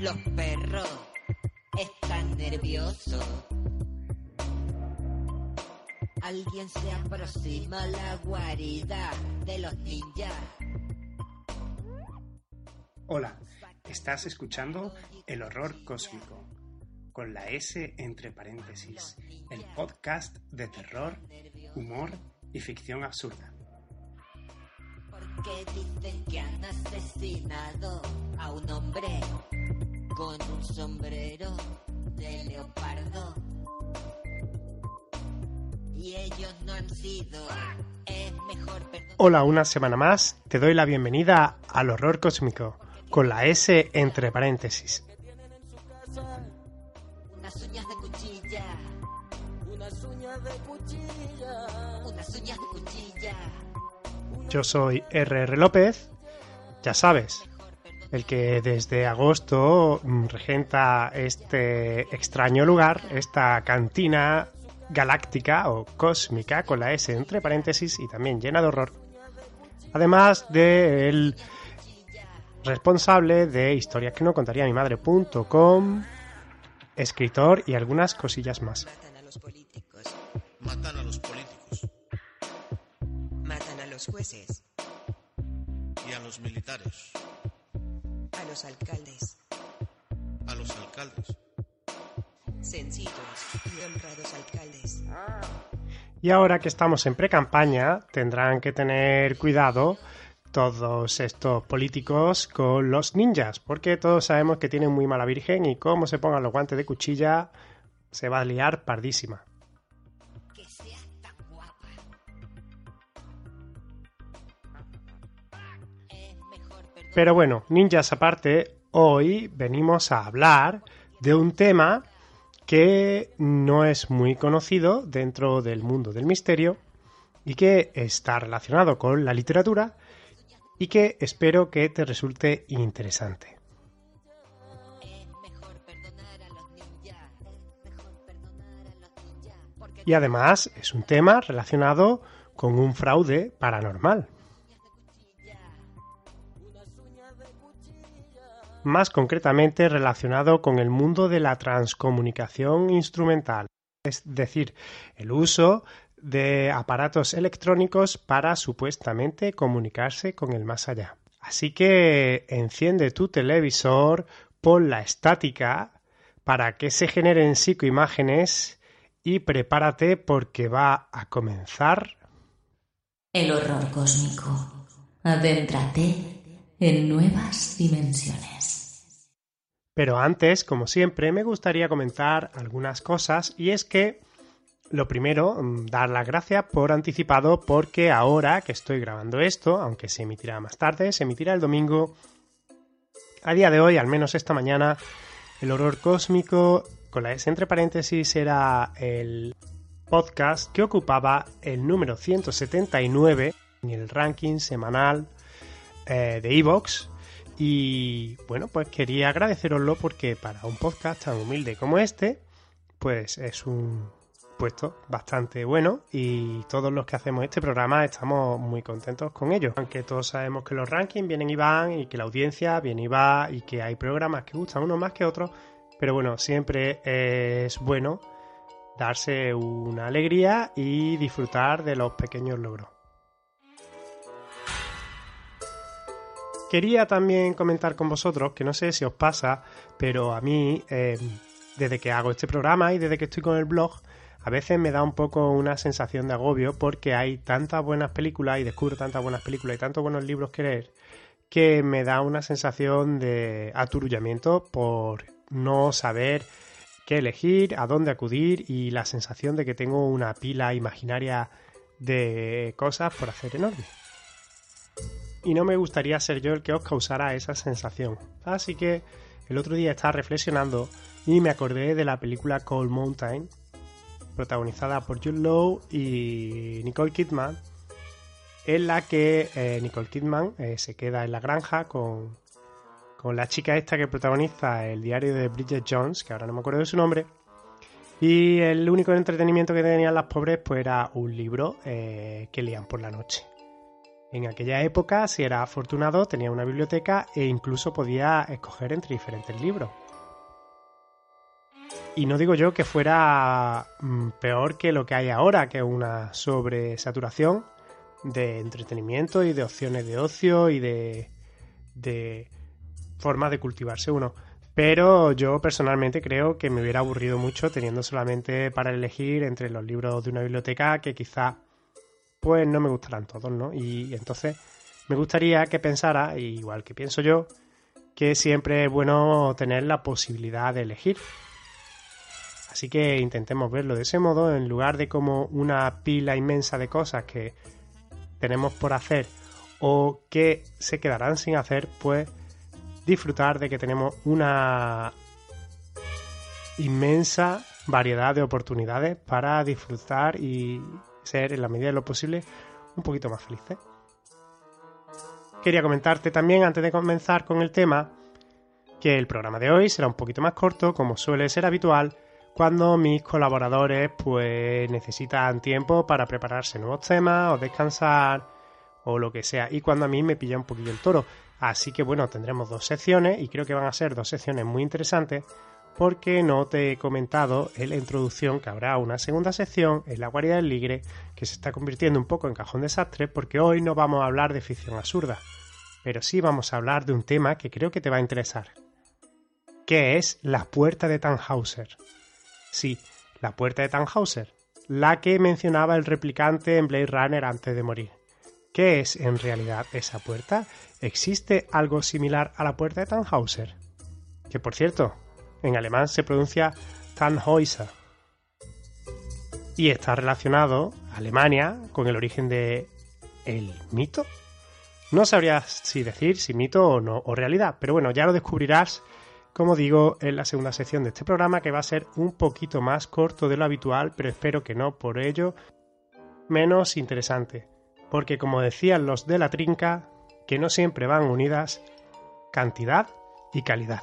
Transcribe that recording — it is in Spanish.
Los perros están nerviosos. Alguien se aproxima a la guarida de los ninjas. Hola, estás escuchando El Horror Cósmico, con la S entre paréntesis, el podcast de terror, humor y ficción absurda. Porque dicen que han asesinado a un hombre con un sombrero de leopardo. Y ellos no han sido. Es mejor perdonar. Hola, una semana más, te doy la bienvenida al Horror Cósmico, con la S entre paréntesis. Unas uñas de cuchilla. Unas uñas de cuchilla. Unas uñas de cuchilla. Yo soy RR López, ya sabes, el que desde agosto mm, regenta este extraño lugar, esta cantina galáctica o cósmica con la S entre paréntesis y también llena de horror. Además de el responsable de historias que no contaría mi madre.com, escritor y algunas cosillas más. Matan a los políticos. Matan a los políticos Matan a los jueces. y a los militares, los alcaldes. a los alcaldes. Sencillos y honrados alcaldes. Y ahora que estamos en pre-campaña, tendrán que tener cuidado todos estos políticos con los ninjas, porque todos sabemos que tienen muy mala virgen y como se pongan los guantes de cuchilla, se va a liar pardísima. Pero bueno, ninjas aparte, hoy venimos a hablar de un tema que no es muy conocido dentro del mundo del misterio y que está relacionado con la literatura y que espero que te resulte interesante. Y además es un tema relacionado con un fraude paranormal. Más concretamente relacionado con el mundo de la transcomunicación instrumental, es decir, el uso de aparatos electrónicos para supuestamente comunicarse con el más allá. Así que enciende tu televisor, pon la estática para que se generen psicoimágenes y prepárate porque va a comenzar El horror cósmico. Adéntrate en nuevas dimensiones. Pero antes, como siempre, me gustaría comentar algunas cosas y es que lo primero, mm, dar las gracias por anticipado porque ahora que estoy grabando esto, aunque se emitirá más tarde, se emitirá el domingo, a día de hoy, al menos esta mañana, el horror cósmico, con la S entre paréntesis, era el podcast que ocupaba el número 179 en el ranking semanal eh, de Evox. Y bueno, pues quería agradeceroslo porque para un podcast tan humilde como este, pues es un puesto bastante bueno y todos los que hacemos este programa estamos muy contentos con ello. Aunque todos sabemos que los rankings vienen y van y que la audiencia viene y va y que hay programas que gustan unos más que otros, pero bueno, siempre es bueno darse una alegría y disfrutar de los pequeños logros. Quería también comentar con vosotros, que no sé si os pasa, pero a mí, eh, desde que hago este programa y desde que estoy con el blog, a veces me da un poco una sensación de agobio porque hay tantas buenas películas y descubro tantas buenas películas y tantos buenos libros que leer que me da una sensación de aturullamiento por no saber qué elegir, a dónde acudir y la sensación de que tengo una pila imaginaria de cosas por hacer enorme. Y no me gustaría ser yo el que os causara esa sensación. Así que el otro día estaba reflexionando y me acordé de la película Cold Mountain, protagonizada por Jude Law y Nicole Kidman, en la que eh, Nicole Kidman eh, se queda en la granja con, con la chica esta que protagoniza el diario de Bridget Jones, que ahora no me acuerdo de su nombre, y el único entretenimiento que tenían las pobres pues era un libro eh, que leían por la noche. En aquella época, si era afortunado, tenía una biblioteca e incluso podía escoger entre diferentes libros. Y no digo yo que fuera mm, peor que lo que hay ahora, que es una sobresaturación de entretenimiento y de opciones de ocio y de, de formas de cultivarse uno. Pero yo personalmente creo que me hubiera aburrido mucho teniendo solamente para elegir entre los libros de una biblioteca que quizá pues no me gustarán todos, ¿no? Y entonces me gustaría que pensara, igual que pienso yo, que siempre es bueno tener la posibilidad de elegir. Así que intentemos verlo de ese modo, en lugar de como una pila inmensa de cosas que tenemos por hacer o que se quedarán sin hacer, pues disfrutar de que tenemos una inmensa variedad de oportunidades para disfrutar y ser, en la medida de lo posible, un poquito más felices. Quería comentarte también, antes de comenzar con el tema, que el programa de hoy será un poquito más corto, como suele ser habitual, cuando mis colaboradores pues necesitan tiempo para prepararse nuevos temas o descansar o lo que sea, y cuando a mí me pilla un poquillo el toro. Así que bueno, tendremos dos secciones y creo que van a ser dos secciones muy interesantes porque no te he comentado en la introducción que habrá una segunda sección en la guarida del ligre que se está convirtiendo un poco en cajón desastre porque hoy no vamos a hablar de ficción absurda, pero sí vamos a hablar de un tema que creo que te va a interesar, que es la puerta de Tannhauser. Sí, la puerta de Tannhauser, la que mencionaba el replicante en Blade Runner antes de morir. ¿Qué es en realidad esa puerta? ¿Existe algo similar a la puerta de Tannhauser? Que por cierto, en alemán se pronuncia Tannhäuser. Y está relacionado Alemania con el origen de el mito. No sabría si decir si mito o no o realidad, pero bueno, ya lo descubrirás, como digo, en la segunda sección de este programa que va a ser un poquito más corto de lo habitual, pero espero que no por ello menos interesante, porque como decían los de la trinca, que no siempre van unidas cantidad y calidad.